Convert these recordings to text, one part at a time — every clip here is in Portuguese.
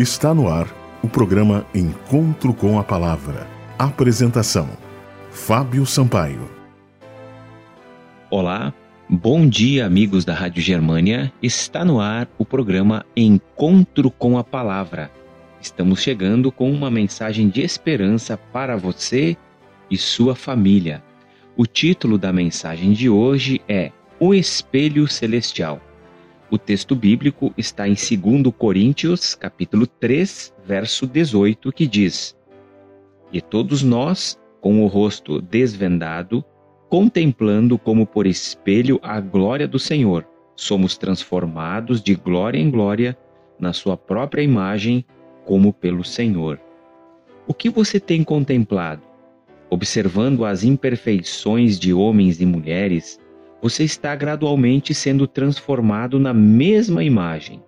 Está no ar o programa Encontro com a Palavra. Apresentação: Fábio Sampaio. Olá, bom dia, amigos da Rádio Germânia. Está no ar o programa Encontro com a Palavra. Estamos chegando com uma mensagem de esperança para você e sua família. O título da mensagem de hoje é O Espelho Celestial. O texto bíblico está em 2 Coríntios, capítulo 3, verso 18, que diz: E todos nós, com o rosto desvendado, contemplando como por espelho a glória do Senhor, somos transformados de glória em glória na sua própria imagem, como pelo Senhor. O que você tem contemplado? Observando as imperfeições de homens e mulheres, você está gradualmente sendo transformado na mesma imagem.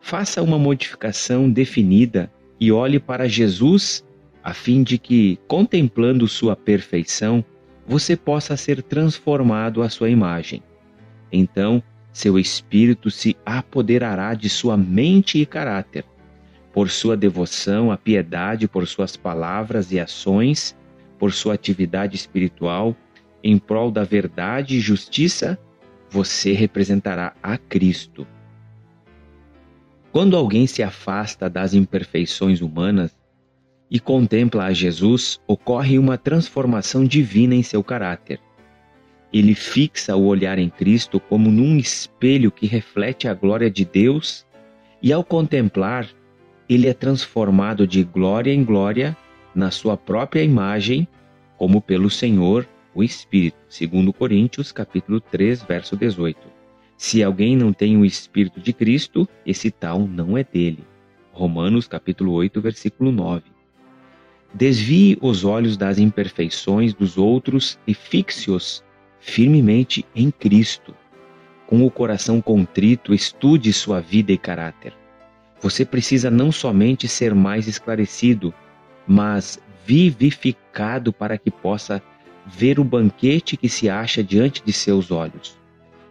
Faça uma modificação definida e olhe para Jesus, a fim de que, contemplando sua perfeição, você possa ser transformado à sua imagem. Então, seu espírito se apoderará de sua mente e caráter. Por sua devoção à piedade, por suas palavras e ações, por sua atividade espiritual, em prol da verdade e justiça, você representará a Cristo. Quando alguém se afasta das imperfeições humanas e contempla a Jesus, ocorre uma transformação divina em seu caráter. Ele fixa o olhar em Cristo como num espelho que reflete a glória de Deus, e ao contemplar, ele é transformado de glória em glória na sua própria imagem, como pelo Senhor o Espírito, segundo Coríntios, capítulo 3, verso 18. Se alguém não tem o Espírito de Cristo, esse tal não é dele. Romanos, capítulo 8, versículo 9. Desvie os olhos das imperfeições dos outros e fixe-os firmemente em Cristo. Com o coração contrito, estude sua vida e caráter. Você precisa não somente ser mais esclarecido, mas vivificado para que possa ver o banquete que se acha diante de seus olhos,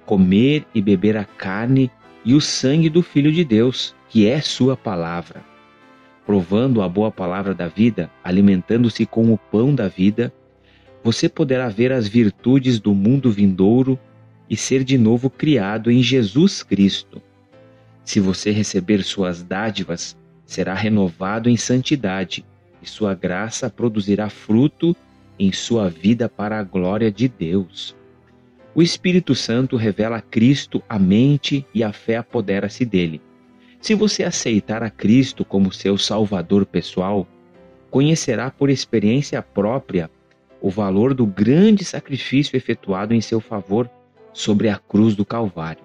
comer e beber a carne e o sangue do Filho de Deus, que é Sua palavra. Provando a boa palavra da vida, alimentando-se com o pão da vida, você poderá ver as virtudes do mundo vindouro e ser de novo criado em Jesus Cristo. Se você receber suas dádivas, será renovado em santidade, e sua graça produzirá fruto em sua vida para a glória de Deus. O Espírito Santo revela a Cristo a mente e a fé apodera-se dele. Se você aceitar a Cristo como seu Salvador pessoal, conhecerá por experiência própria o valor do grande sacrifício efetuado em seu favor sobre a cruz do Calvário.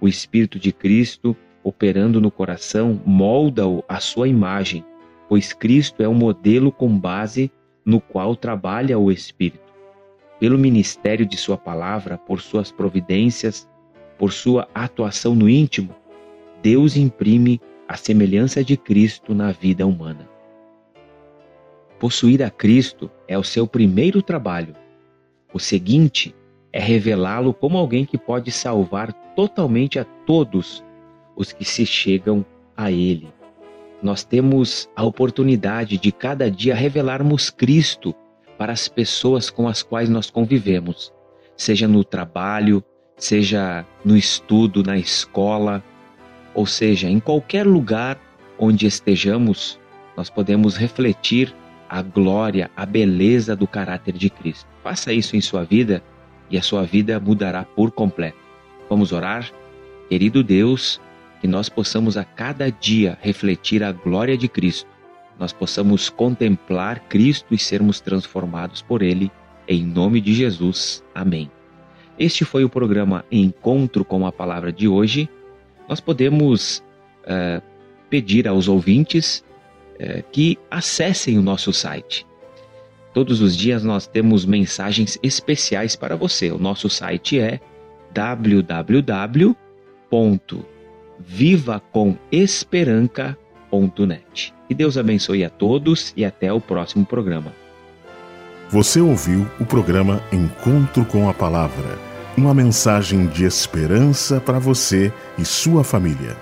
O Espírito de Cristo, operando no coração, molda-o à sua imagem, pois Cristo é o modelo com base no qual trabalha o Espírito. Pelo ministério de Sua palavra, por suas providências, por sua atuação no íntimo, Deus imprime a semelhança de Cristo na vida humana. Possuir a Cristo é o seu primeiro trabalho. O seguinte é revelá-lo como alguém que pode salvar totalmente a todos os que se chegam a Ele nós temos a oportunidade de cada dia revelarmos Cristo para as pessoas com as quais nós convivemos, seja no trabalho, seja no estudo, na escola, ou seja, em qualquer lugar onde estejamos, nós podemos refletir a glória, a beleza do caráter de Cristo. Faça isso em sua vida e a sua vida mudará por completo. Vamos orar? Querido Deus, que nós possamos a cada dia refletir a glória de Cristo, nós possamos contemplar Cristo e sermos transformados por Ele, em nome de Jesus. Amém. Este foi o programa Encontro com a Palavra de hoje. Nós podemos uh, pedir aos ouvintes uh, que acessem o nosso site. Todos os dias nós temos mensagens especiais para você. O nosso site é www vivacomesperanca.net. Que Deus abençoe a todos e até o próximo programa. Você ouviu o programa Encontro com a Palavra, uma mensagem de esperança para você e sua família.